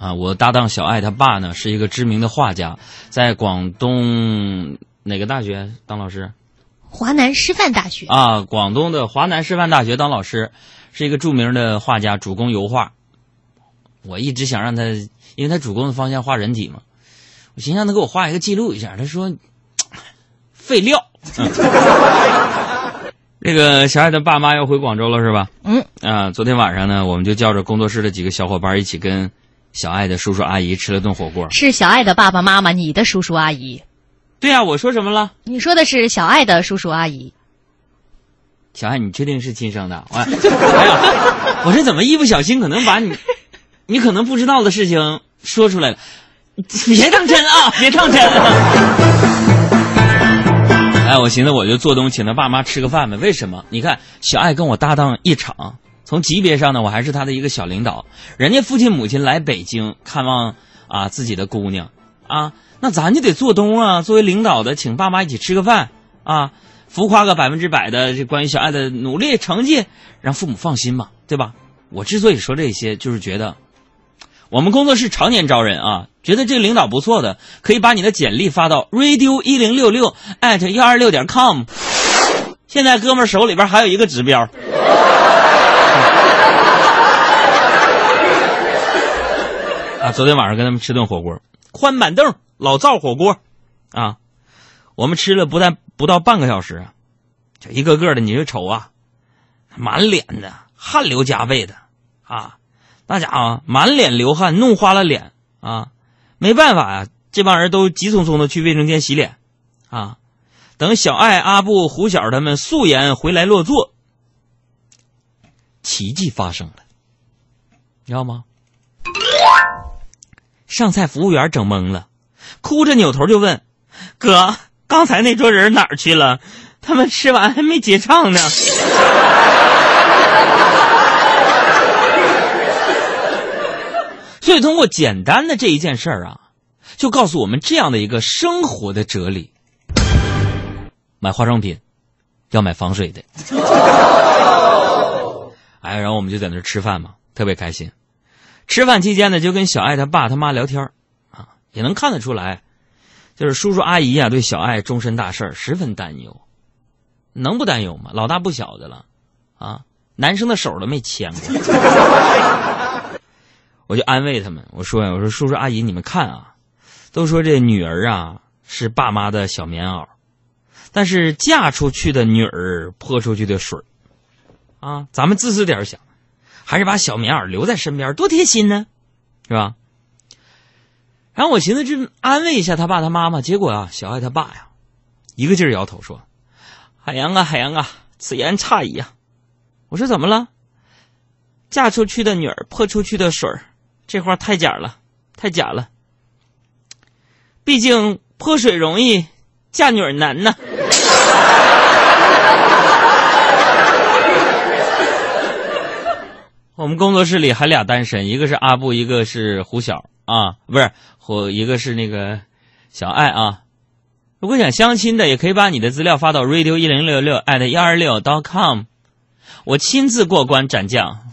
啊，我搭档小爱他爸呢是一个知名的画家，在广东哪个大学当老师？华南师范大学啊，广东的华南师范大学当老师，是一个著名的画家，主攻油画。我一直想让他，因为他主攻的方向画人体嘛，我寻思让他给我画一个记录一下。他说废料。这个小爱的爸妈要回广州了是吧？嗯。啊，昨天晚上呢，我们就叫着工作室的几个小伙伴一起跟小爱的叔叔阿姨吃了顿火锅。是小爱的爸爸妈妈，你的叔叔阿姨。对呀，我说什么了？你说的是小爱的叔叔阿姨。小爱，你确定是亲生的？我，哎呀，我这怎么一不小心可能把你，你可能不知道的事情说出来了？别当真啊，别当真。哎，我寻思我就做东请他爸妈吃个饭呗。为什么？你看，小爱跟我搭档一场，从级别上呢，我还是他的一个小领导。人家父亲母亲来北京看望啊自己的姑娘啊。那咱就得做东啊！作为领导的，请爸妈一起吃个饭啊，浮夸个百分之百的这关于小爱的努力成绩，让父母放心嘛，对吧？我之所以说这些，就是觉得我们工作室常年招人啊，觉得这个领导不错的，可以把你的简历发到 radio 一零六六 at 幺二六点 com。现在哥们手里边还有一个指标，昨天晚上跟他们吃顿火锅，宽板凳。老灶火锅，啊，我们吃了不但不到半个小时，就一个个的，你就瞅啊，满脸的汗流浃背的啊，那家伙满脸流汗，弄花了脸啊，没办法呀，这帮人都急匆匆的去卫生间洗脸啊，等小爱、阿布、胡小他们素颜回来落座，奇迹发生了，你知道吗？上菜服务员整懵了。哭着扭头就问：“哥，刚才那桌人哪儿去了？他们吃完还没结账呢。”所以，通过简单的这一件事儿啊，就告诉我们这样的一个生活的哲理：买化妆品要买防水的。哎，然后我们就在那儿吃饭嘛，特别开心。吃饭期间呢，就跟小爱他爸他妈聊天啊也能看得出来，就是叔叔阿姨啊，对小爱终身大事十分担忧，能不担忧吗？老大不小的了，啊，男生的手都没牵过。我就安慰他们，我说呀，我说叔叔阿姨，你们看啊，都说这女儿啊是爸妈的小棉袄，但是嫁出去的女儿泼出去的水啊，咱们自私点想，还是把小棉袄留在身边，多贴心呢，是吧？然后我寻思就安慰一下他爸他妈妈，结果啊，小爱他爸呀，一个劲儿摇头说：“海洋啊，海洋啊，此言差矣啊！”我说怎么了？嫁出去的女儿泼出去的水儿，这话太假了，太假了。毕竟泼水容易，嫁女儿难呐。我们工作室里还俩单身，一个是阿布，一个是胡晓啊，不是。胡一个是那个小爱啊，如果想相亲的，也可以把你的资料发到 radio 一零六六 at 幺二六 dot com，我亲自过关斩将。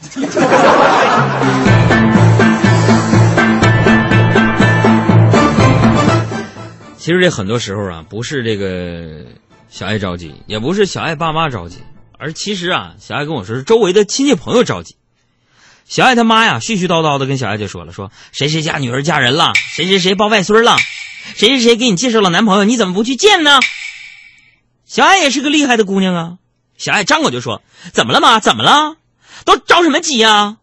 其实这很多时候啊，不是这个小爱着急，也不是小爱爸妈着急，而其实啊，小爱跟我说是周围的亲戚朋友着急。小爱他妈呀，絮絮叨叨的跟小爱就说了：“说谁谁家女儿嫁人了，谁谁谁抱外孙了，谁谁谁给你介绍了男朋友，你怎么不去见呢？”小爱也是个厉害的姑娘啊，小爱张口就说：“怎么了妈？怎么了？都着什么急呀？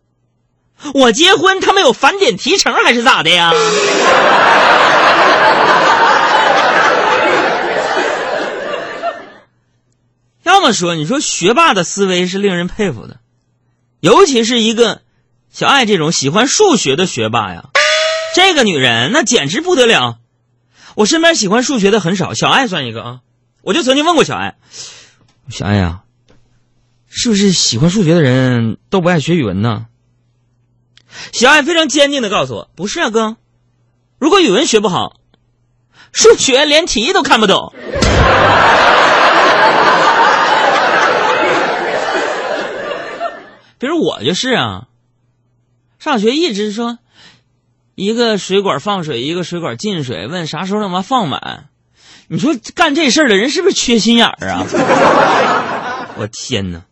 我结婚他们有返点提成还是咋的呀？” 要么说，你说学霸的思维是令人佩服的，尤其是一个。小爱这种喜欢数学的学霸呀，这个女人那简直不得了。我身边喜欢数学的很少，小爱算一个啊。我就曾经问过小爱：“小爱呀，是不是喜欢数学的人都不爱学语文呢？”小爱非常坚定的告诉我：“不是啊，哥。如果语文学不好，数学连题都看不懂。”比如我就是啊。上学一直说，一个水管放水，一个水管进水，问啥时候能把放满？你说干这事儿的人是不是缺心眼儿啊？我天哪！